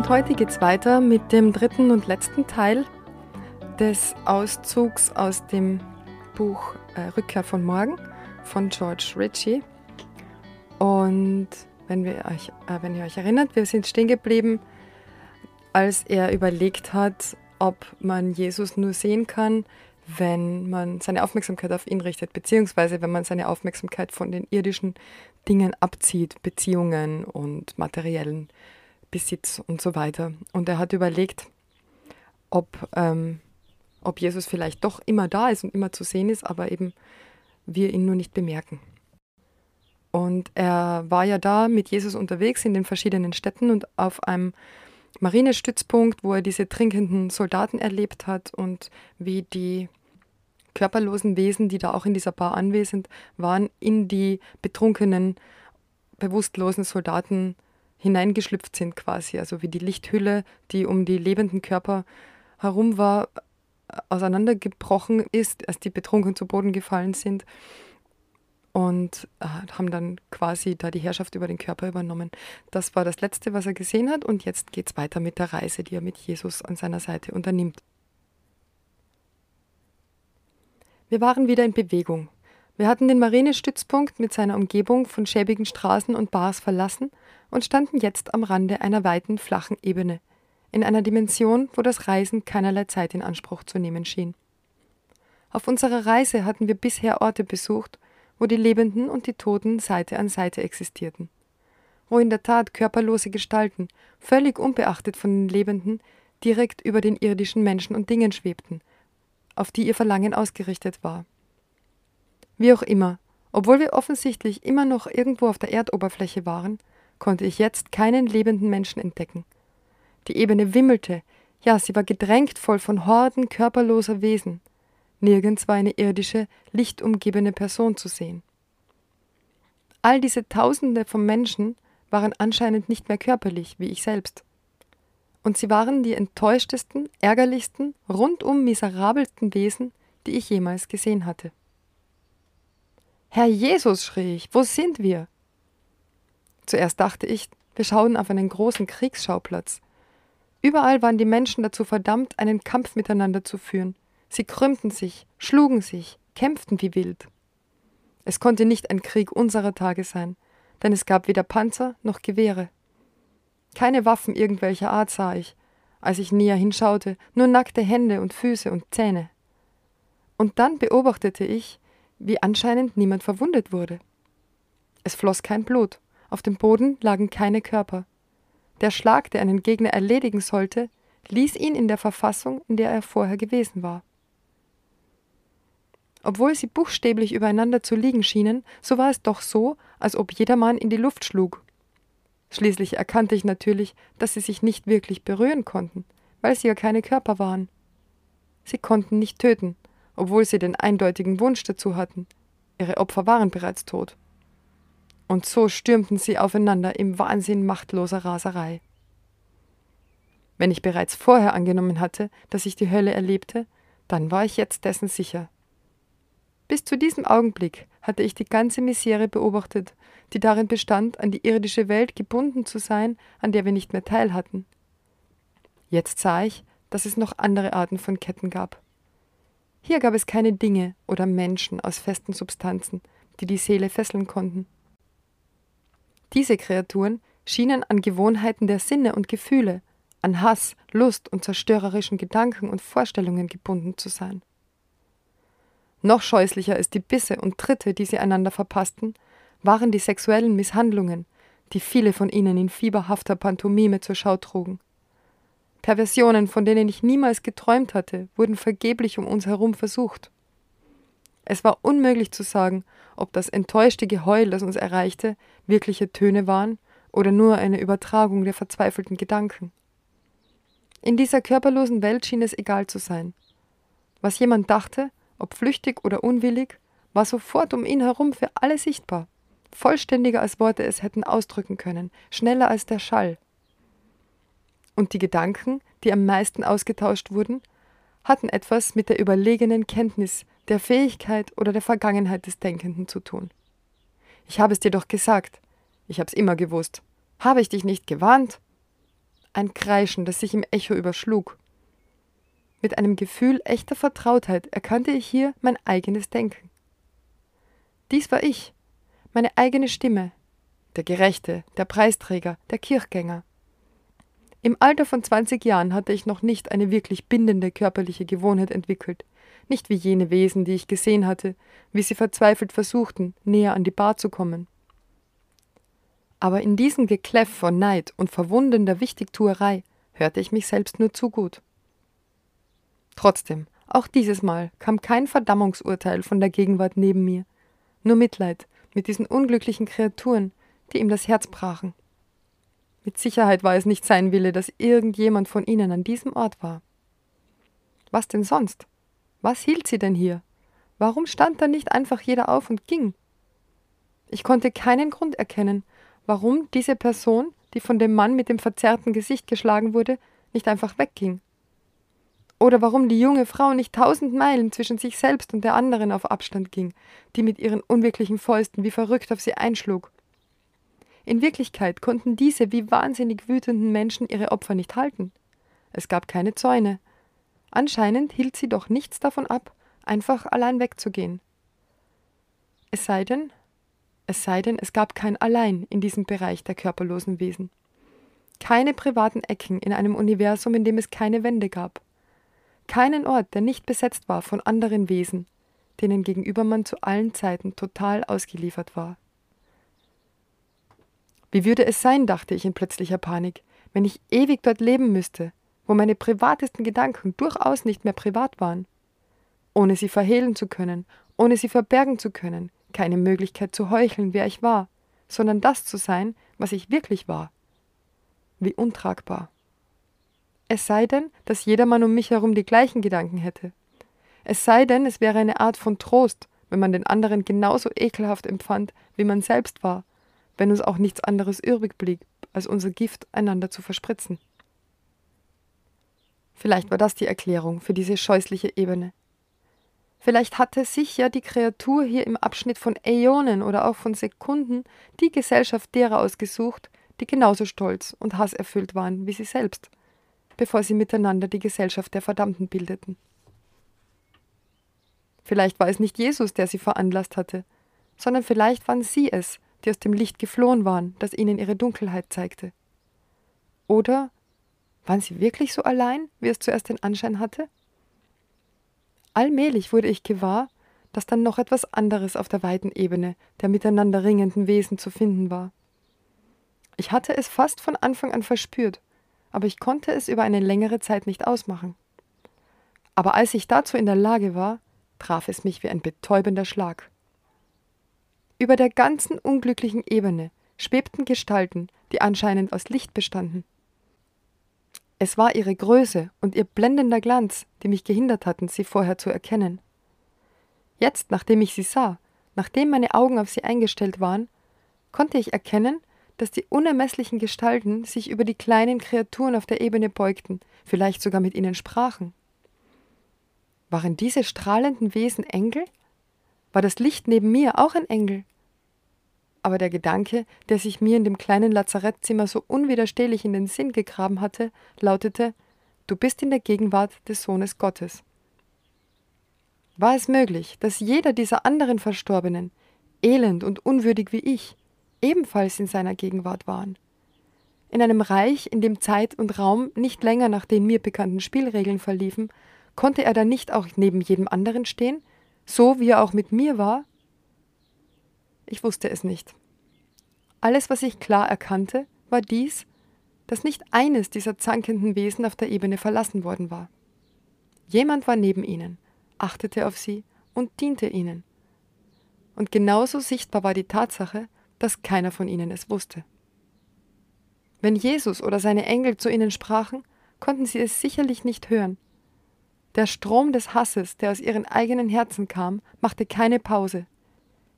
Und heute geht es weiter mit dem dritten und letzten Teil des Auszugs aus dem Buch äh, Rückkehr von Morgen von George Ritchie. Und wenn, wir euch, äh, wenn ihr euch erinnert, wir sind stehen geblieben, als er überlegt hat, ob man Jesus nur sehen kann, wenn man seine Aufmerksamkeit auf ihn richtet, beziehungsweise wenn man seine Aufmerksamkeit von den irdischen Dingen abzieht, Beziehungen und materiellen Besitz und so weiter. Und er hat überlegt, ob ähm, ob Jesus vielleicht doch immer da ist und immer zu sehen ist, aber eben wir ihn nur nicht bemerken. Und er war ja da mit Jesus unterwegs in den verschiedenen Städten und auf einem Marinestützpunkt, wo er diese trinkenden Soldaten erlebt hat und wie die körperlosen Wesen, die da auch in dieser Bar anwesend waren, in die betrunkenen, bewusstlosen Soldaten hineingeschlüpft sind quasi. Also wie die Lichthülle, die um die lebenden Körper herum war, auseinandergebrochen ist, als die betrunken zu Boden gefallen sind und äh, haben dann quasi da die Herrschaft über den Körper übernommen. Das war das Letzte, was er gesehen hat und jetzt geht es weiter mit der Reise, die er mit Jesus an seiner Seite unternimmt. Wir waren wieder in Bewegung. Wir hatten den Marinestützpunkt mit seiner Umgebung von schäbigen Straßen und Bars verlassen und standen jetzt am Rande einer weiten, flachen Ebene in einer Dimension, wo das Reisen keinerlei Zeit in Anspruch zu nehmen schien. Auf unserer Reise hatten wir bisher Orte besucht, wo die Lebenden und die Toten Seite an Seite existierten, wo in der Tat körperlose Gestalten, völlig unbeachtet von den Lebenden, direkt über den irdischen Menschen und Dingen schwebten, auf die ihr Verlangen ausgerichtet war. Wie auch immer, obwohl wir offensichtlich immer noch irgendwo auf der Erdoberfläche waren, konnte ich jetzt keinen lebenden Menschen entdecken – die Ebene wimmelte, ja, sie war gedrängt voll von Horden körperloser Wesen. Nirgends war eine irdische, lichtumgebene Person zu sehen. All diese Tausende von Menschen waren anscheinend nicht mehr körperlich, wie ich selbst. Und sie waren die enttäuschtesten, ärgerlichsten, rundum miserabelsten Wesen, die ich jemals gesehen hatte. Herr Jesus, schrie ich, wo sind wir? Zuerst dachte ich, wir schauen auf einen großen Kriegsschauplatz, Überall waren die Menschen dazu verdammt, einen Kampf miteinander zu führen. Sie krümmten sich, schlugen sich, kämpften wie wild. Es konnte nicht ein Krieg unserer Tage sein, denn es gab weder Panzer noch Gewehre. Keine Waffen irgendwelcher Art sah ich, als ich näher hinschaute, nur nackte Hände und Füße und Zähne. Und dann beobachtete ich, wie anscheinend niemand verwundet wurde. Es floss kein Blut, auf dem Boden lagen keine Körper. Der Schlag, der einen Gegner erledigen sollte, ließ ihn in der Verfassung, in der er vorher gewesen war. Obwohl sie buchstäblich übereinander zu liegen schienen, so war es doch so, als ob jedermann in die Luft schlug. Schließlich erkannte ich natürlich, dass sie sich nicht wirklich berühren konnten, weil sie ja keine Körper waren. Sie konnten nicht töten, obwohl sie den eindeutigen Wunsch dazu hatten. Ihre Opfer waren bereits tot. Und so stürmten sie aufeinander im Wahnsinn machtloser Raserei. Wenn ich bereits vorher angenommen hatte, dass ich die Hölle erlebte, dann war ich jetzt dessen sicher. Bis zu diesem Augenblick hatte ich die ganze Misere beobachtet, die darin bestand, an die irdische Welt gebunden zu sein, an der wir nicht mehr teil hatten. Jetzt sah ich, dass es noch andere Arten von Ketten gab. Hier gab es keine Dinge oder Menschen aus festen Substanzen, die die Seele fesseln konnten. Diese Kreaturen schienen an Gewohnheiten der Sinne und Gefühle, an Hass, Lust und zerstörerischen Gedanken und Vorstellungen gebunden zu sein. Noch scheußlicher als die Bisse und Tritte, die sie einander verpassten, waren die sexuellen Misshandlungen, die viele von ihnen in fieberhafter Pantomime zur Schau trugen. Perversionen, von denen ich niemals geträumt hatte, wurden vergeblich um uns herum versucht. Es war unmöglich zu sagen, ob das enttäuschte Geheul, das uns erreichte, wirkliche Töne waren oder nur eine Übertragung der verzweifelten Gedanken. In dieser körperlosen Welt schien es egal zu sein. Was jemand dachte, ob flüchtig oder unwillig, war sofort um ihn herum für alle sichtbar, vollständiger als Worte es hätten ausdrücken können, schneller als der Schall. Und die Gedanken, die am meisten ausgetauscht wurden, hatten etwas mit der überlegenen Kenntnis, der Fähigkeit oder der Vergangenheit des Denkenden zu tun. Ich habe es dir doch gesagt. Ich hab's immer gewusst. Habe ich dich nicht gewarnt? Ein Kreischen, das sich im Echo überschlug. Mit einem Gefühl echter Vertrautheit erkannte ich hier mein eigenes Denken. Dies war ich, meine eigene Stimme, der Gerechte, der Preisträger, der Kirchgänger. Im Alter von 20 Jahren hatte ich noch nicht eine wirklich bindende körperliche Gewohnheit entwickelt, nicht wie jene Wesen, die ich gesehen hatte, wie sie verzweifelt versuchten, näher an die Bar zu kommen. Aber in diesem Gekläff von Neid und verwundender Wichtigtuerei hörte ich mich selbst nur zu gut. Trotzdem, auch dieses Mal kam kein Verdammungsurteil von der Gegenwart neben mir, nur Mitleid mit diesen unglücklichen Kreaturen, die ihm das Herz brachen. Mit Sicherheit war es nicht sein Wille, dass irgendjemand von ihnen an diesem Ort war. Was denn sonst? Was hielt sie denn hier? Warum stand da nicht einfach jeder auf und ging? Ich konnte keinen Grund erkennen, warum diese Person, die von dem Mann mit dem verzerrten Gesicht geschlagen wurde, nicht einfach wegging. Oder warum die junge Frau nicht tausend Meilen zwischen sich selbst und der anderen auf Abstand ging, die mit ihren unwirklichen Fäusten wie verrückt auf sie einschlug. In Wirklichkeit konnten diese wie wahnsinnig wütenden Menschen ihre Opfer nicht halten. Es gab keine Zäune. Anscheinend hielt sie doch nichts davon ab, einfach allein wegzugehen. Es sei denn, es sei denn, es gab kein Allein in diesem Bereich der körperlosen Wesen. Keine privaten Ecken in einem Universum, in dem es keine Wände gab keinen Ort, der nicht besetzt war von anderen Wesen, denen gegenüber man zu allen Zeiten total ausgeliefert war. Wie würde es sein, dachte ich in plötzlicher Panik, wenn ich ewig dort leben müsste, wo meine privatesten Gedanken durchaus nicht mehr privat waren, ohne sie verhehlen zu können, ohne sie verbergen zu können, keine Möglichkeit zu heucheln, wer ich war, sondern das zu sein, was ich wirklich war. Wie untragbar. Es sei denn, dass jedermann um mich herum die gleichen Gedanken hätte. Es sei denn, es wäre eine Art von Trost, wenn man den anderen genauso ekelhaft empfand, wie man selbst war, wenn uns auch nichts anderes übrig blieb, als unser Gift einander zu verspritzen. Vielleicht war das die Erklärung für diese scheußliche Ebene. Vielleicht hatte sich ja die Kreatur hier im Abschnitt von Äonen oder auch von Sekunden die Gesellschaft derer ausgesucht, die genauso stolz und hasserfüllt waren wie sie selbst bevor sie miteinander die Gesellschaft der Verdammten bildeten. Vielleicht war es nicht Jesus, der sie veranlasst hatte, sondern vielleicht waren sie es, die aus dem Licht geflohen waren, das ihnen ihre Dunkelheit zeigte. Oder waren sie wirklich so allein, wie es zuerst den Anschein hatte? Allmählich wurde ich gewahr, dass dann noch etwas anderes auf der weiten Ebene der miteinander ringenden Wesen zu finden war. Ich hatte es fast von Anfang an verspürt, aber ich konnte es über eine längere Zeit nicht ausmachen. Aber als ich dazu in der Lage war, traf es mich wie ein betäubender Schlag. Über der ganzen unglücklichen Ebene schwebten Gestalten, die anscheinend aus Licht bestanden. Es war ihre Größe und ihr blendender Glanz, die mich gehindert hatten, sie vorher zu erkennen. Jetzt, nachdem ich sie sah, nachdem meine Augen auf sie eingestellt waren, konnte ich erkennen, dass die unermesslichen Gestalten sich über die kleinen Kreaturen auf der Ebene beugten, vielleicht sogar mit ihnen sprachen. Waren diese strahlenden Wesen Engel? War das Licht neben mir auch ein Engel? Aber der Gedanke, der sich mir in dem kleinen Lazarettzimmer so unwiderstehlich in den Sinn gegraben hatte, lautete Du bist in der Gegenwart des Sohnes Gottes. War es möglich, dass jeder dieser anderen Verstorbenen, elend und unwürdig wie ich, ebenfalls in seiner Gegenwart waren. In einem Reich, in dem Zeit und Raum nicht länger nach den mir bekannten Spielregeln verliefen, konnte er dann nicht auch neben jedem anderen stehen, so wie er auch mit mir war? Ich wusste es nicht. Alles, was ich klar erkannte, war dies, dass nicht eines dieser zankenden Wesen auf der Ebene verlassen worden war. Jemand war neben ihnen, achtete auf sie und diente ihnen. Und genauso sichtbar war die Tatsache, dass keiner von ihnen es wusste. Wenn Jesus oder seine Engel zu ihnen sprachen, konnten sie es sicherlich nicht hören. Der Strom des Hasses, der aus ihren eigenen Herzen kam, machte keine Pause.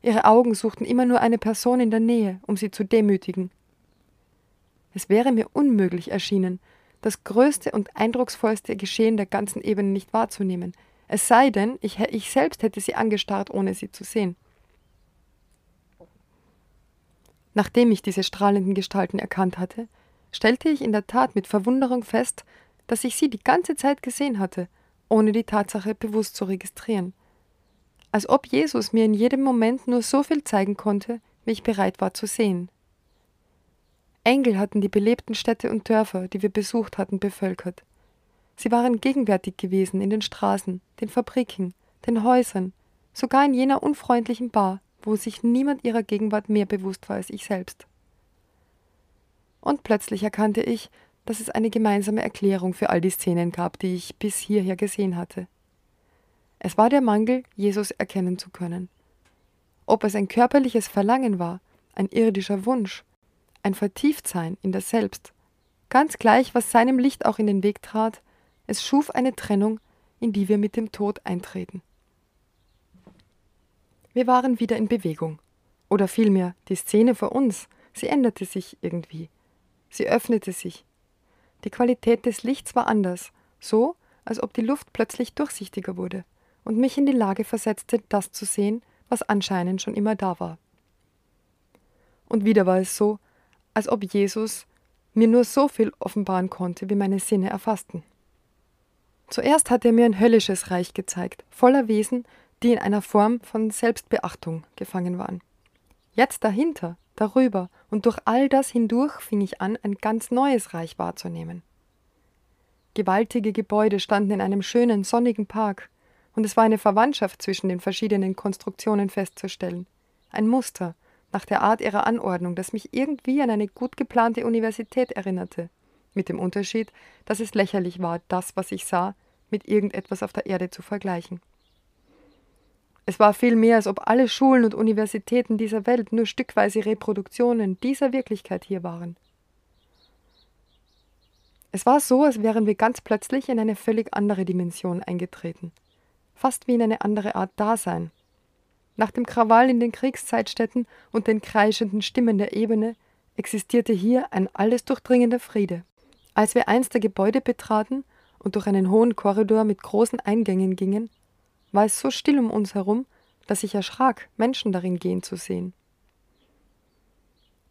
Ihre Augen suchten immer nur eine Person in der Nähe, um sie zu demütigen. Es wäre mir unmöglich erschienen, das größte und eindrucksvollste Geschehen der ganzen Ebene nicht wahrzunehmen, es sei denn, ich, ich selbst hätte sie angestarrt, ohne sie zu sehen. Nachdem ich diese strahlenden Gestalten erkannt hatte, stellte ich in der Tat mit Verwunderung fest, dass ich sie die ganze Zeit gesehen hatte, ohne die Tatsache bewusst zu registrieren. Als ob Jesus mir in jedem Moment nur so viel zeigen konnte, wie ich bereit war zu sehen. Engel hatten die belebten Städte und Dörfer, die wir besucht hatten, bevölkert. Sie waren gegenwärtig gewesen in den Straßen, den Fabriken, den Häusern, sogar in jener unfreundlichen Bar, wo sich niemand ihrer Gegenwart mehr bewusst war als ich selbst. Und plötzlich erkannte ich, dass es eine gemeinsame Erklärung für all die Szenen gab, die ich bis hierher gesehen hatte. Es war der Mangel, Jesus erkennen zu können. Ob es ein körperliches Verlangen war, ein irdischer Wunsch, ein Vertieftsein in das Selbst, ganz gleich, was seinem Licht auch in den Weg trat, es schuf eine Trennung, in die wir mit dem Tod eintreten. Wir waren wieder in Bewegung. Oder vielmehr, die Szene vor uns, sie änderte sich irgendwie. Sie öffnete sich. Die Qualität des Lichts war anders, so, als ob die Luft plötzlich durchsichtiger wurde und mich in die Lage versetzte, das zu sehen, was anscheinend schon immer da war. Und wieder war es so, als ob Jesus mir nur so viel offenbaren konnte, wie meine Sinne erfassten. Zuerst hat er mir ein höllisches Reich gezeigt, voller Wesen, die in einer Form von Selbstbeachtung gefangen waren. Jetzt dahinter, darüber und durch all das hindurch fing ich an, ein ganz neues Reich wahrzunehmen. Gewaltige Gebäude standen in einem schönen, sonnigen Park, und es war eine Verwandtschaft zwischen den verschiedenen Konstruktionen festzustellen, ein Muster, nach der Art ihrer Anordnung, das mich irgendwie an eine gut geplante Universität erinnerte, mit dem Unterschied, dass es lächerlich war, das, was ich sah, mit irgendetwas auf der Erde zu vergleichen. Es war viel mehr, als ob alle Schulen und Universitäten dieser Welt nur stückweise Reproduktionen dieser Wirklichkeit hier waren. Es war so, als wären wir ganz plötzlich in eine völlig andere Dimension eingetreten, fast wie in eine andere Art Dasein. Nach dem Krawall in den Kriegszeitstätten und den kreischenden Stimmen der Ebene existierte hier ein alles durchdringender Friede. Als wir eins der Gebäude betraten und durch einen hohen Korridor mit großen Eingängen gingen, war es so still um uns herum, dass ich erschrak, Menschen darin gehen zu sehen.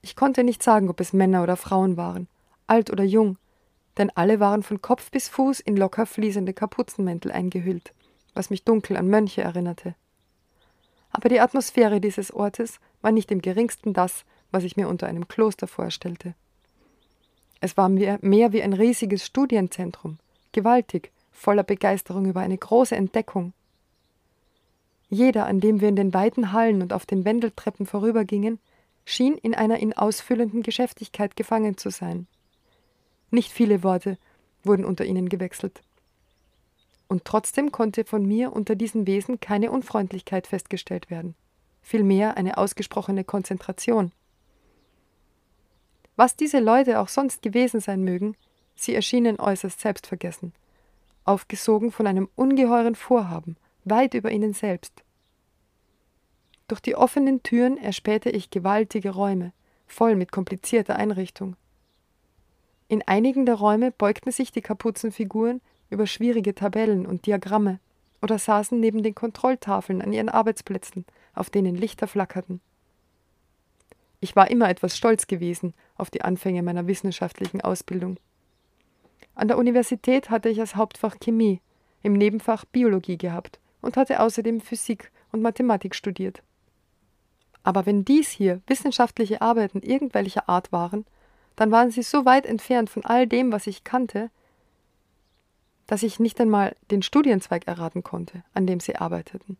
Ich konnte nicht sagen, ob es Männer oder Frauen waren, alt oder jung, denn alle waren von Kopf bis Fuß in locker fließende Kapuzenmäntel eingehüllt, was mich dunkel an Mönche erinnerte. Aber die Atmosphäre dieses Ortes war nicht im geringsten das, was ich mir unter einem Kloster vorstellte. Es war mehr wie ein riesiges Studienzentrum, gewaltig, voller Begeisterung über eine große Entdeckung. Jeder, an dem wir in den weiten Hallen und auf den Wendeltreppen vorübergingen, schien in einer ihn ausfüllenden Geschäftigkeit gefangen zu sein. Nicht viele Worte wurden unter ihnen gewechselt. Und trotzdem konnte von mir unter diesen Wesen keine Unfreundlichkeit festgestellt werden, vielmehr eine ausgesprochene Konzentration. Was diese Leute auch sonst gewesen sein mögen, sie erschienen äußerst selbstvergessen, aufgesogen von einem ungeheuren Vorhaben, weit über ihnen selbst. Durch die offenen Türen erspähte ich gewaltige Räume, voll mit komplizierter Einrichtung. In einigen der Räume beugten sich die Kapuzenfiguren über schwierige Tabellen und Diagramme oder saßen neben den Kontrolltafeln an ihren Arbeitsplätzen, auf denen Lichter flackerten. Ich war immer etwas stolz gewesen auf die Anfänge meiner wissenschaftlichen Ausbildung. An der Universität hatte ich als Hauptfach Chemie, im Nebenfach Biologie gehabt und hatte außerdem Physik und Mathematik studiert. Aber wenn dies hier wissenschaftliche Arbeiten irgendwelcher Art waren, dann waren sie so weit entfernt von all dem, was ich kannte, dass ich nicht einmal den Studienzweig erraten konnte, an dem sie arbeiteten.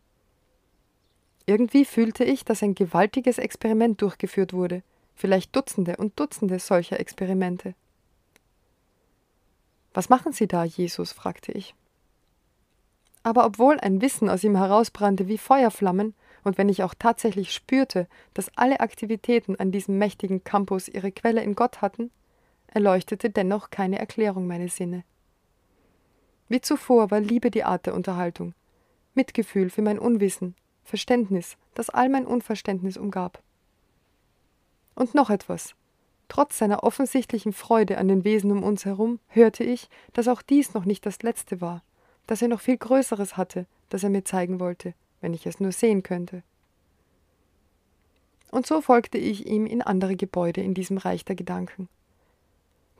Irgendwie fühlte ich, dass ein gewaltiges Experiment durchgeführt wurde, vielleicht Dutzende und Dutzende solcher Experimente. Was machen Sie da, Jesus? fragte ich. Aber obwohl ein Wissen aus ihm herausbrannte wie Feuerflammen, und wenn ich auch tatsächlich spürte, dass alle Aktivitäten an diesem mächtigen Campus ihre Quelle in Gott hatten, erleuchtete dennoch keine Erklärung meine Sinne. Wie zuvor war Liebe die Art der Unterhaltung, Mitgefühl für mein Unwissen, Verständnis, das all mein Unverständnis umgab. Und noch etwas. Trotz seiner offensichtlichen Freude an den Wesen um uns herum, hörte ich, dass auch dies noch nicht das Letzte war, dass er noch viel Größeres hatte, das er mir zeigen wollte, wenn ich es nur sehen könnte. Und so folgte ich ihm in andere Gebäude in diesem Reich der Gedanken.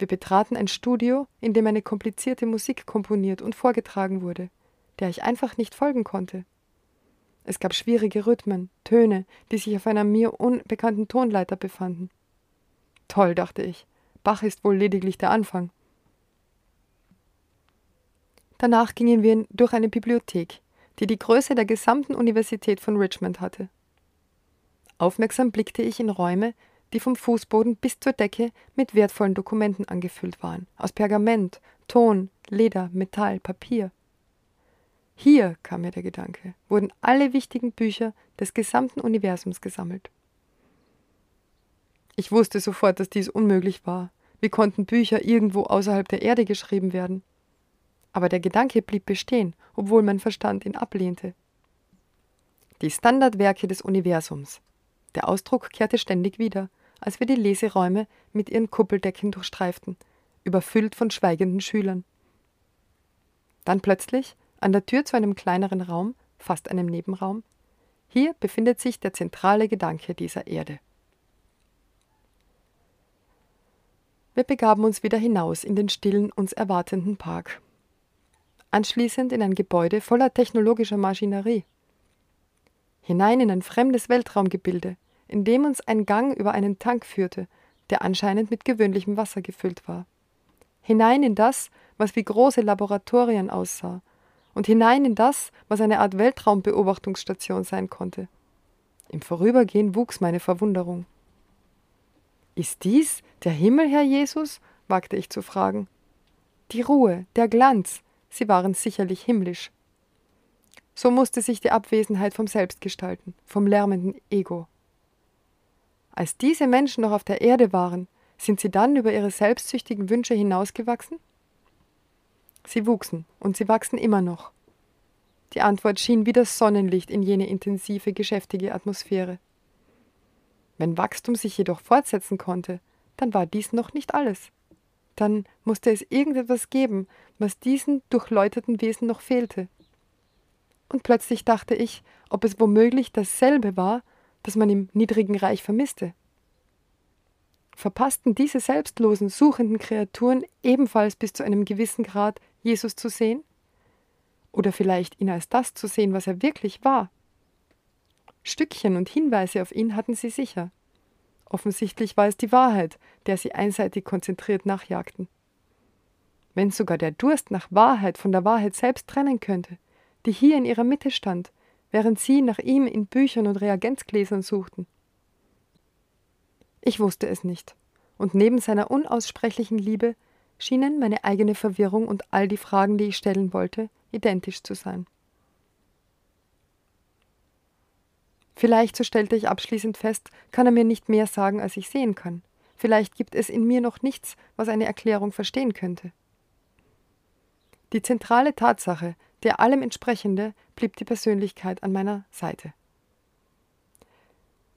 Wir betraten ein Studio, in dem eine komplizierte Musik komponiert und vorgetragen wurde, der ich einfach nicht folgen konnte. Es gab schwierige Rhythmen, Töne, die sich auf einer mir unbekannten Tonleiter befanden. Toll, dachte ich. Bach ist wohl lediglich der Anfang. Danach gingen wir durch eine Bibliothek, die die Größe der gesamten Universität von Richmond hatte. Aufmerksam blickte ich in Räume, die vom Fußboden bis zur Decke mit wertvollen Dokumenten angefüllt waren, aus Pergament, Ton, Leder, Metall, Papier. Hier, kam mir der Gedanke, wurden alle wichtigen Bücher des gesamten Universums gesammelt. Ich wusste sofort, dass dies unmöglich war. Wie konnten Bücher irgendwo außerhalb der Erde geschrieben werden? Aber der Gedanke blieb bestehen, obwohl mein Verstand ihn ablehnte. Die Standardwerke des Universums. Der Ausdruck kehrte ständig wieder, als wir die Leseräume mit ihren Kuppeldecken durchstreiften, überfüllt von schweigenden Schülern. Dann plötzlich an der Tür zu einem kleineren Raum, fast einem Nebenraum. Hier befindet sich der zentrale Gedanke dieser Erde. Wir begaben uns wieder hinaus in den stillen, uns erwartenden Park. Anschließend in ein Gebäude voller technologischer Maschinerie. Hinein in ein fremdes Weltraumgebilde, in dem uns ein Gang über einen Tank führte, der anscheinend mit gewöhnlichem Wasser gefüllt war. Hinein in das, was wie große Laboratorien aussah, und hinein in das, was eine Art Weltraumbeobachtungsstation sein konnte. Im Vorübergehen wuchs meine Verwunderung. Ist dies der Himmel, Herr Jesus? wagte ich zu fragen. Die Ruhe, der Glanz, sie waren sicherlich himmlisch. So musste sich die Abwesenheit vom Selbst gestalten, vom lärmenden Ego. Als diese Menschen noch auf der Erde waren, sind sie dann über ihre selbstsüchtigen Wünsche hinausgewachsen? Sie wuchsen und sie wachsen immer noch. Die Antwort schien wie das Sonnenlicht in jene intensive, geschäftige Atmosphäre. Wenn Wachstum sich jedoch fortsetzen konnte, dann war dies noch nicht alles. Dann musste es irgendetwas geben, was diesen durchläuterten Wesen noch fehlte. Und plötzlich dachte ich, ob es womöglich dasselbe war, das man im niedrigen Reich vermisste. Verpassten diese selbstlosen, suchenden Kreaturen ebenfalls bis zu einem gewissen Grad Jesus zu sehen? Oder vielleicht ihn als das zu sehen, was er wirklich war? Stückchen und Hinweise auf ihn hatten sie sicher. Offensichtlich war es die Wahrheit, der sie einseitig konzentriert nachjagten. Wenn sogar der Durst nach Wahrheit von der Wahrheit selbst trennen könnte, die hier in ihrer Mitte stand, während sie nach ihm in Büchern und Reagenzgläsern suchten. Ich wusste es nicht, und neben seiner unaussprechlichen Liebe schienen meine eigene Verwirrung und all die Fragen, die ich stellen wollte, identisch zu sein. Vielleicht, so stellte ich abschließend fest, kann er mir nicht mehr sagen, als ich sehen kann. Vielleicht gibt es in mir noch nichts, was eine Erklärung verstehen könnte. Die zentrale Tatsache, der allem entsprechende, blieb die Persönlichkeit an meiner Seite.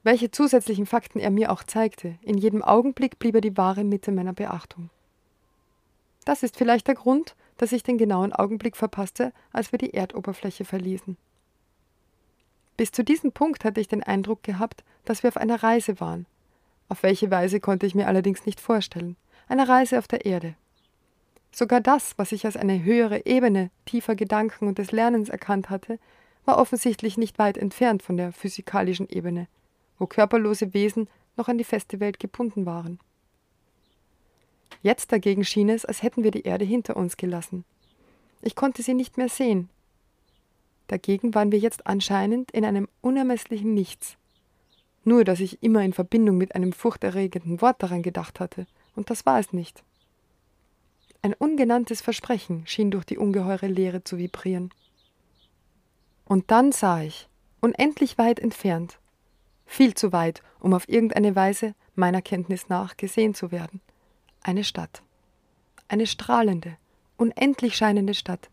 Welche zusätzlichen Fakten er mir auch zeigte, in jedem Augenblick blieb er die wahre Mitte meiner Beachtung. Das ist vielleicht der Grund, dass ich den genauen Augenblick verpasste, als wir die Erdoberfläche verließen. Bis zu diesem Punkt hatte ich den Eindruck gehabt, dass wir auf einer Reise waren. Auf welche Weise konnte ich mir allerdings nicht vorstellen. Eine Reise auf der Erde. Sogar das, was ich als eine höhere Ebene tiefer Gedanken und des Lernens erkannt hatte, war offensichtlich nicht weit entfernt von der physikalischen Ebene, wo körperlose Wesen noch an die feste Welt gebunden waren. Jetzt dagegen schien es, als hätten wir die Erde hinter uns gelassen. Ich konnte sie nicht mehr sehen. Dagegen waren wir jetzt anscheinend in einem unermesslichen Nichts. Nur, dass ich immer in Verbindung mit einem furchterregenden Wort daran gedacht hatte, und das war es nicht. Ein ungenanntes Versprechen schien durch die ungeheure Leere zu vibrieren. Und dann sah ich, unendlich weit entfernt, viel zu weit, um auf irgendeine Weise meiner Kenntnis nach gesehen zu werden, eine Stadt. Eine strahlende, unendlich scheinende Stadt,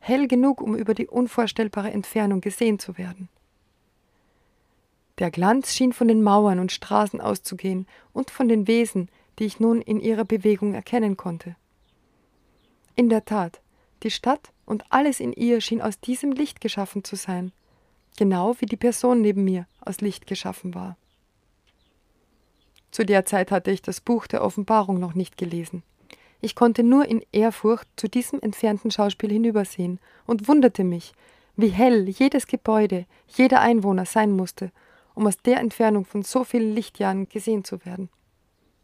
hell genug, um über die unvorstellbare Entfernung gesehen zu werden. Der Glanz schien von den Mauern und Straßen auszugehen und von den Wesen, die ich nun in ihrer Bewegung erkennen konnte. In der Tat, die Stadt und alles in ihr schien aus diesem Licht geschaffen zu sein, genau wie die Person neben mir aus Licht geschaffen war. Zu der Zeit hatte ich das Buch der Offenbarung noch nicht gelesen. Ich konnte nur in Ehrfurcht zu diesem entfernten Schauspiel hinübersehen und wunderte mich, wie hell jedes Gebäude, jeder Einwohner sein musste, um aus der Entfernung von so vielen Lichtjahren gesehen zu werden.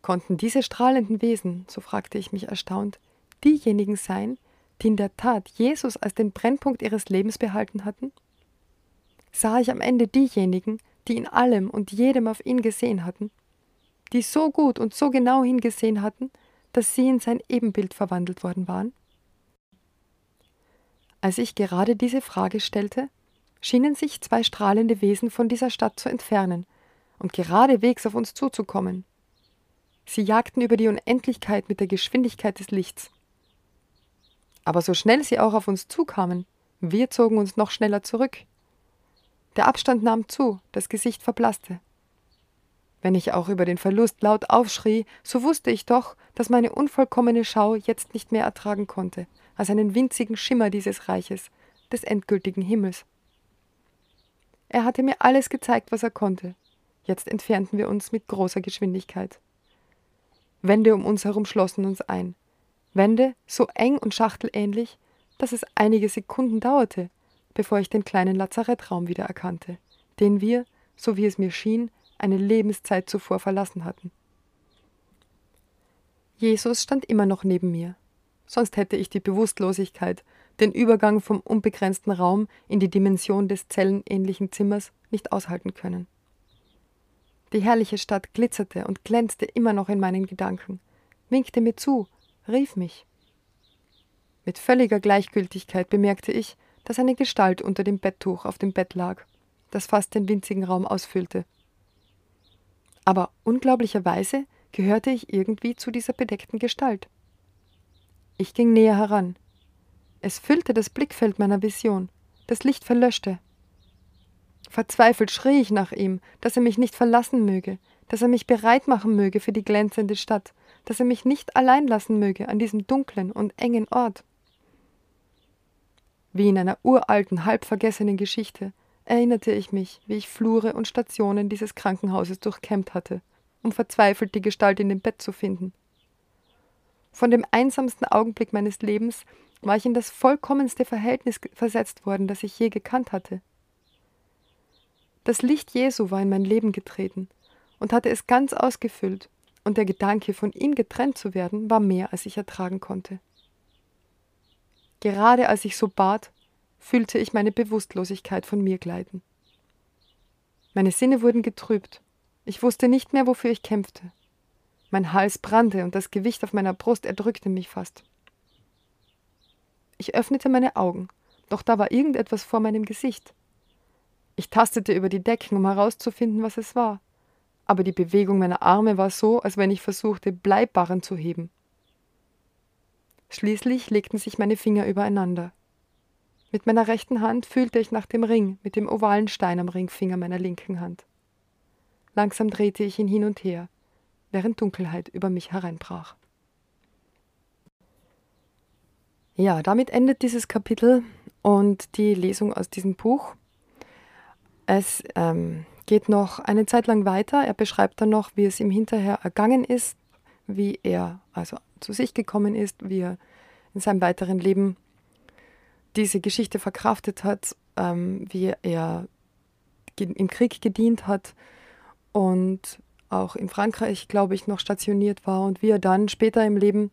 Konnten diese strahlenden Wesen, so fragte ich mich erstaunt, diejenigen sein, die in der Tat Jesus als den Brennpunkt ihres Lebens behalten hatten? Sah ich am Ende diejenigen, die in allem und jedem auf ihn gesehen hatten, die so gut und so genau hingesehen hatten, dass sie in sein Ebenbild verwandelt worden waren? Als ich gerade diese Frage stellte, schienen sich zwei strahlende Wesen von dieser Stadt zu entfernen und geradewegs auf uns zuzukommen. Sie jagten über die Unendlichkeit mit der Geschwindigkeit des Lichts. Aber so schnell sie auch auf uns zukamen, wir zogen uns noch schneller zurück. Der Abstand nahm zu, das Gesicht verblasste. Wenn ich auch über den Verlust laut aufschrie, so wusste ich doch, dass meine unvollkommene Schau jetzt nicht mehr ertragen konnte, als einen winzigen Schimmer dieses Reiches, des endgültigen Himmels. Er hatte mir alles gezeigt, was er konnte. Jetzt entfernten wir uns mit großer Geschwindigkeit. Wände um uns herum schlossen uns ein. Wände so eng und schachtelähnlich, dass es einige Sekunden dauerte, bevor ich den kleinen Lazarettraum wieder erkannte, den wir, so wie es mir schien, eine Lebenszeit zuvor verlassen hatten. Jesus stand immer noch neben mir, sonst hätte ich die Bewusstlosigkeit, den Übergang vom unbegrenzten Raum in die Dimension des zellenähnlichen Zimmers nicht aushalten können. Die herrliche Stadt glitzerte und glänzte immer noch in meinen Gedanken, winkte mir zu, rief mich. Mit völliger Gleichgültigkeit bemerkte ich, dass eine Gestalt unter dem Betttuch auf dem Bett lag, das fast den winzigen Raum ausfüllte. Aber unglaublicherweise gehörte ich irgendwie zu dieser bedeckten Gestalt. Ich ging näher heran. Es füllte das Blickfeld meiner Vision, das Licht verlöschte, Verzweifelt schrie ich nach ihm, dass er mich nicht verlassen möge, dass er mich bereit machen möge für die glänzende Stadt, dass er mich nicht allein lassen möge an diesem dunklen und engen Ort. Wie in einer uralten, halb vergessenen Geschichte erinnerte ich mich, wie ich Flure und Stationen dieses Krankenhauses durchkämmt hatte, um verzweifelt die Gestalt in dem Bett zu finden. Von dem einsamsten Augenblick meines Lebens war ich in das vollkommenste Verhältnis versetzt worden, das ich je gekannt hatte. Das Licht Jesu war in mein Leben getreten und hatte es ganz ausgefüllt, und der Gedanke, von ihm getrennt zu werden, war mehr, als ich ertragen konnte. Gerade als ich so bat, fühlte ich meine Bewusstlosigkeit von mir gleiten. Meine Sinne wurden getrübt. Ich wusste nicht mehr, wofür ich kämpfte. Mein Hals brannte und das Gewicht auf meiner Brust erdrückte mich fast. Ich öffnete meine Augen, doch da war irgendetwas vor meinem Gesicht. Ich tastete über die Decken, um herauszufinden, was es war. Aber die Bewegung meiner Arme war so, als wenn ich versuchte, Bleibarren zu heben. Schließlich legten sich meine Finger übereinander. Mit meiner rechten Hand fühlte ich nach dem Ring mit dem ovalen Stein am Ringfinger meiner linken Hand. Langsam drehte ich ihn hin und her, während Dunkelheit über mich hereinbrach. Ja, damit endet dieses Kapitel und die Lesung aus diesem Buch. Es ähm, geht noch eine Zeit lang weiter. Er beschreibt dann noch, wie es ihm hinterher ergangen ist, wie er also zu sich gekommen ist, wie er in seinem weiteren Leben diese Geschichte verkraftet hat, ähm, wie er im Krieg gedient hat und auch in Frankreich, glaube ich, noch stationiert war und wie er dann später im Leben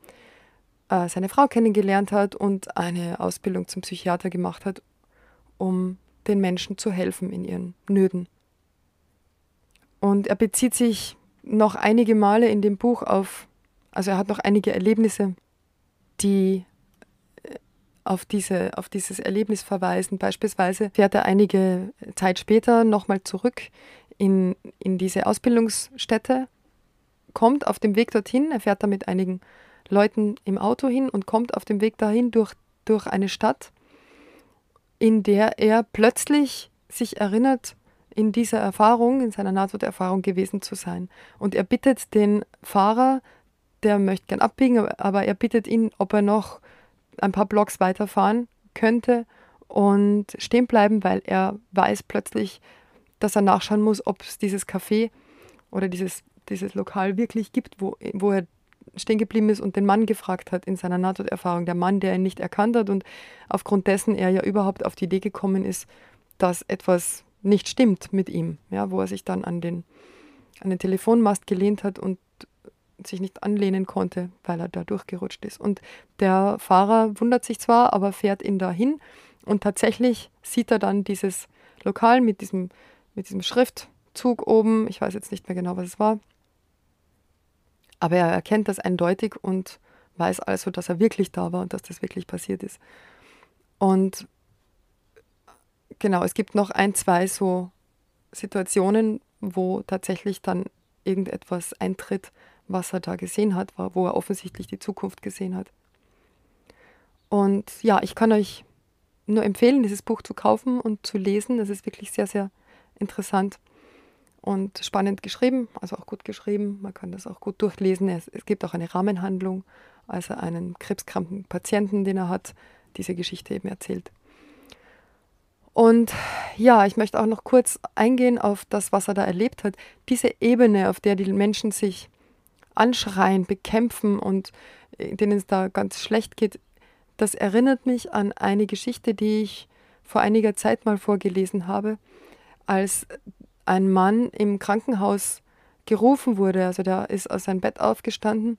äh, seine Frau kennengelernt hat und eine Ausbildung zum Psychiater gemacht hat, um den Menschen zu helfen in ihren Nöten. Und er bezieht sich noch einige Male in dem Buch auf, also er hat noch einige Erlebnisse, die äh, auf, diese, auf dieses Erlebnis verweisen. Beispielsweise fährt er einige Zeit später nochmal zurück in, in diese Ausbildungsstätte, kommt auf dem Weg dorthin, er fährt da mit einigen Leuten im Auto hin und kommt auf dem Weg dahin durch, durch eine Stadt, in der er plötzlich sich erinnert, in dieser Erfahrung, in seiner Nahtoderfahrung gewesen zu sein. Und er bittet den Fahrer, der möchte gern abbiegen, aber er bittet ihn, ob er noch ein paar Blocks weiterfahren könnte und stehen bleiben, weil er weiß plötzlich, dass er nachschauen muss, ob es dieses Café oder dieses, dieses Lokal wirklich gibt, wo, wo er stehen geblieben ist und den Mann gefragt hat in seiner Nahtoderfahrung. Der Mann, der ihn nicht erkannt hat und aufgrund dessen er ja überhaupt auf die Idee gekommen ist, dass etwas nicht stimmt mit ihm, ja, wo er sich dann an den, an den Telefonmast gelehnt hat und sich nicht anlehnen konnte, weil er da durchgerutscht ist. Und der Fahrer wundert sich zwar, aber fährt ihn dahin und tatsächlich sieht er dann dieses Lokal mit diesem, mit diesem Schriftzug oben. Ich weiß jetzt nicht mehr genau, was es war. Aber er erkennt das eindeutig und weiß also, dass er wirklich da war und dass das wirklich passiert ist. Und genau, es gibt noch ein, zwei so Situationen, wo tatsächlich dann irgendetwas eintritt, was er da gesehen hat, wo er offensichtlich die Zukunft gesehen hat. Und ja, ich kann euch nur empfehlen, dieses Buch zu kaufen und zu lesen. Es ist wirklich sehr, sehr interessant und spannend geschrieben, also auch gut geschrieben. Man kann das auch gut durchlesen. Es, es gibt auch eine Rahmenhandlung, also einen krebskranken Patienten, den er hat, diese Geschichte eben erzählt. Und ja, ich möchte auch noch kurz eingehen auf das, was er da erlebt hat. Diese Ebene, auf der die Menschen sich anschreien, bekämpfen und äh, denen es da ganz schlecht geht, das erinnert mich an eine Geschichte, die ich vor einiger Zeit mal vorgelesen habe, als ein Mann im Krankenhaus gerufen wurde. Also der ist aus seinem Bett aufgestanden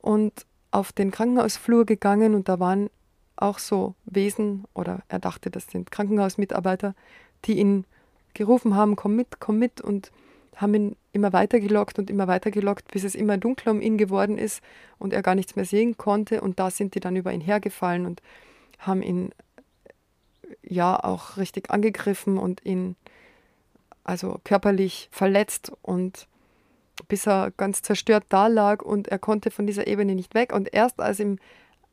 und auf den Krankenhausflur gegangen und da waren auch so Wesen oder er dachte, das sind Krankenhausmitarbeiter, die ihn gerufen haben, komm mit, komm mit und haben ihn immer weiter gelockt und immer weiter gelockt, bis es immer dunkler um ihn geworden ist und er gar nichts mehr sehen konnte. Und da sind die dann über ihn hergefallen und haben ihn ja auch richtig angegriffen und ihn also körperlich verletzt und bis er ganz zerstört da lag und er konnte von dieser Ebene nicht weg. Und erst als ihm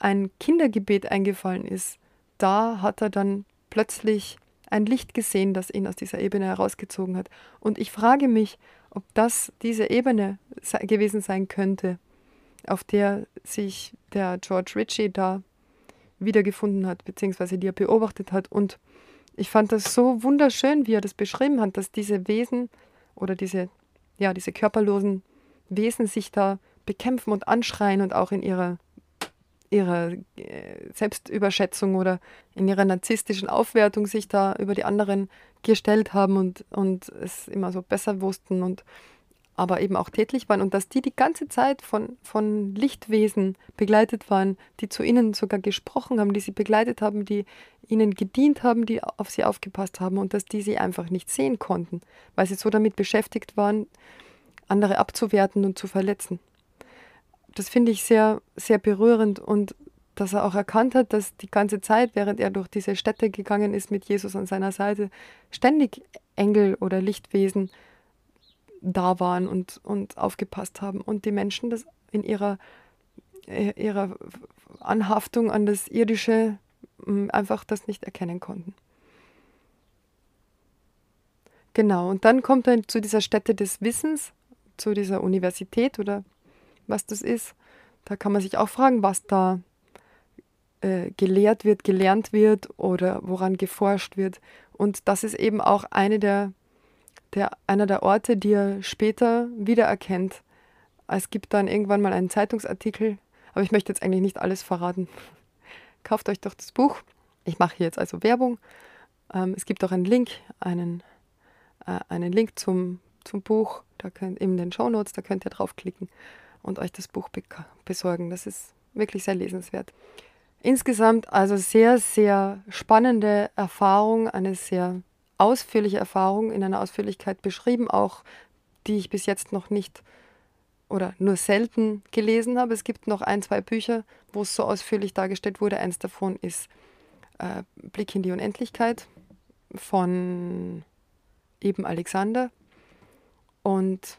ein Kindergebet eingefallen ist, da hat er dann plötzlich ein Licht gesehen, das ihn aus dieser Ebene herausgezogen hat. Und ich frage mich, ob das diese Ebene gewesen sein könnte, auf der sich der George Ritchie da wiedergefunden hat, beziehungsweise die er beobachtet hat. Und ich fand das so wunderschön, wie er das beschrieben hat, dass diese Wesen oder diese, ja, diese körperlosen Wesen sich da bekämpfen und anschreien und auch in ihrer ihrer äh, Selbstüberschätzung oder in ihrer narzisstischen Aufwertung sich da über die anderen gestellt haben und, und es immer so besser wussten und aber eben auch tätlich waren und dass die die ganze Zeit von, von Lichtwesen begleitet waren, die zu ihnen sogar gesprochen haben, die sie begleitet haben, die ihnen gedient haben, die auf sie aufgepasst haben und dass die sie einfach nicht sehen konnten, weil sie so damit beschäftigt waren, andere abzuwerten und zu verletzen das finde ich sehr, sehr berührend und dass er auch erkannt hat, dass die ganze Zeit, während er durch diese Städte gegangen ist mit Jesus an seiner Seite, ständig Engel oder Lichtwesen da waren und, und aufgepasst haben und die Menschen das in ihrer, äh, ihrer Anhaftung an das Irdische hm, einfach das nicht erkennen konnten. Genau, und dann kommt er zu dieser Stätte des Wissens, zu dieser Universität oder was das ist. Da kann man sich auch fragen, was da äh, gelehrt wird, gelernt wird oder woran geforscht wird. Und das ist eben auch eine der, der, einer der Orte, die er später wiedererkennt. Es gibt dann irgendwann mal einen Zeitungsartikel, aber ich möchte jetzt eigentlich nicht alles verraten. Kauft euch doch das Buch. Ich mache hier jetzt also Werbung. Ähm, es gibt auch einen Link, einen, äh, einen Link zum, zum Buch, da könnt, in den Show Notes, da könnt ihr draufklicken und euch das Buch besorgen. Das ist wirklich sehr lesenswert. Insgesamt also sehr, sehr spannende Erfahrung, eine sehr ausführliche Erfahrung in einer Ausführlichkeit beschrieben, auch die ich bis jetzt noch nicht oder nur selten gelesen habe. Es gibt noch ein, zwei Bücher, wo es so ausführlich dargestellt wurde. Eins davon ist äh, Blick in die Unendlichkeit von eben Alexander und,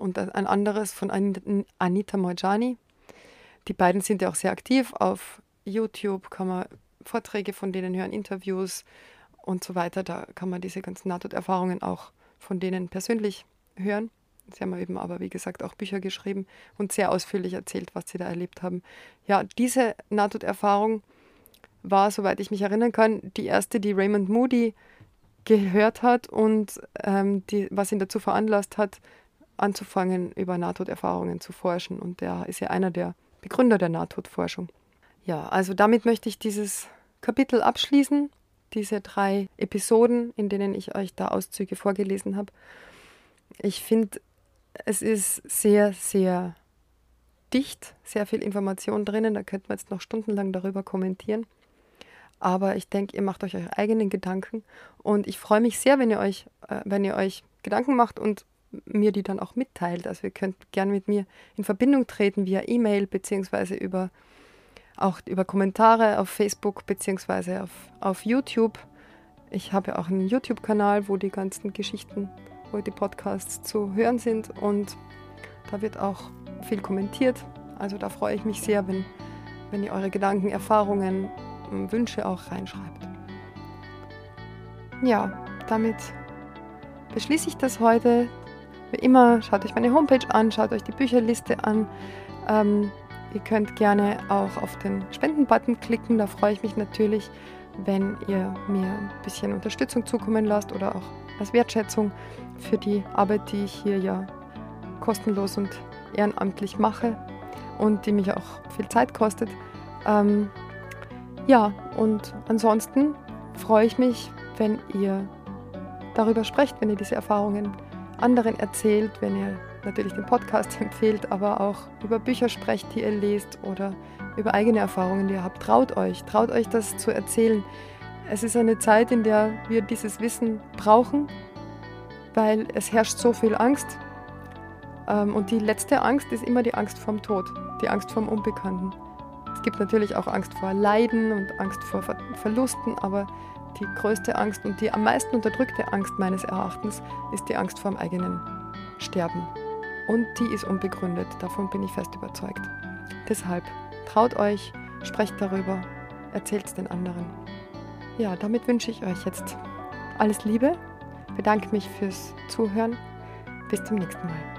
und ein anderes von Anita Mojani. Die beiden sind ja auch sehr aktiv. Auf YouTube kann man Vorträge von denen hören, Interviews und so weiter. Da kann man diese ganzen Nahtoderfahrungen auch von denen persönlich hören. Sie haben eben aber, wie gesagt, auch Bücher geschrieben und sehr ausführlich erzählt, was sie da erlebt haben. Ja, diese Nahtoderfahrung war, soweit ich mich erinnern kann, die erste, die Raymond Moody gehört hat und ähm, die, was ihn dazu veranlasst hat, anzufangen, über Nahtoderfahrungen zu forschen. Und der ist ja einer der Begründer der Nahtodforschung. Ja, also damit möchte ich dieses Kapitel abschließen, diese drei Episoden, in denen ich euch da Auszüge vorgelesen habe. Ich finde, es ist sehr, sehr dicht, sehr viel Information drinnen. Da könnte man jetzt noch stundenlang darüber kommentieren. Aber ich denke, ihr macht euch eure eigenen Gedanken. Und ich freue mich sehr, wenn ihr euch, äh, wenn ihr euch Gedanken macht und mir die dann auch mitteilt. Also ihr könnt gerne mit mir in Verbindung treten via E-Mail beziehungsweise über auch über Kommentare auf Facebook beziehungsweise auf, auf YouTube. Ich habe auch einen YouTube-Kanal, wo die ganzen Geschichten, wo die Podcasts zu hören sind und da wird auch viel kommentiert. Also da freue ich mich sehr, wenn, wenn ihr eure Gedanken, Erfahrungen, Wünsche auch reinschreibt. Ja, damit beschließe ich das heute. Wie immer, schaut euch meine Homepage an, schaut euch die Bücherliste an. Ähm, ihr könnt gerne auch auf den Spenden-Button klicken. Da freue ich mich natürlich, wenn ihr mir ein bisschen Unterstützung zukommen lasst oder auch als Wertschätzung für die Arbeit, die ich hier ja kostenlos und ehrenamtlich mache und die mich auch viel Zeit kostet. Ähm, ja, und ansonsten freue ich mich, wenn ihr darüber sprecht, wenn ihr diese Erfahrungen anderen erzählt, wenn ihr natürlich den Podcast empfehlt, aber auch über Bücher sprecht, die ihr lest oder über eigene Erfahrungen, die ihr habt. Traut euch, traut euch das zu erzählen. Es ist eine Zeit, in der wir dieses Wissen brauchen, weil es herrscht so viel Angst. Ähm, und die letzte Angst ist immer die Angst vorm Tod, die Angst vorm Unbekannten. Es gibt natürlich auch Angst vor Leiden und Angst vor Verlusten, aber die größte Angst und die am meisten unterdrückte Angst meines Erachtens ist die Angst vor dem eigenen Sterben. Und die ist unbegründet, davon bin ich fest überzeugt. Deshalb traut euch, sprecht darüber, erzählt es den anderen. Ja, damit wünsche ich euch jetzt alles Liebe, bedanke mich fürs Zuhören. Bis zum nächsten Mal.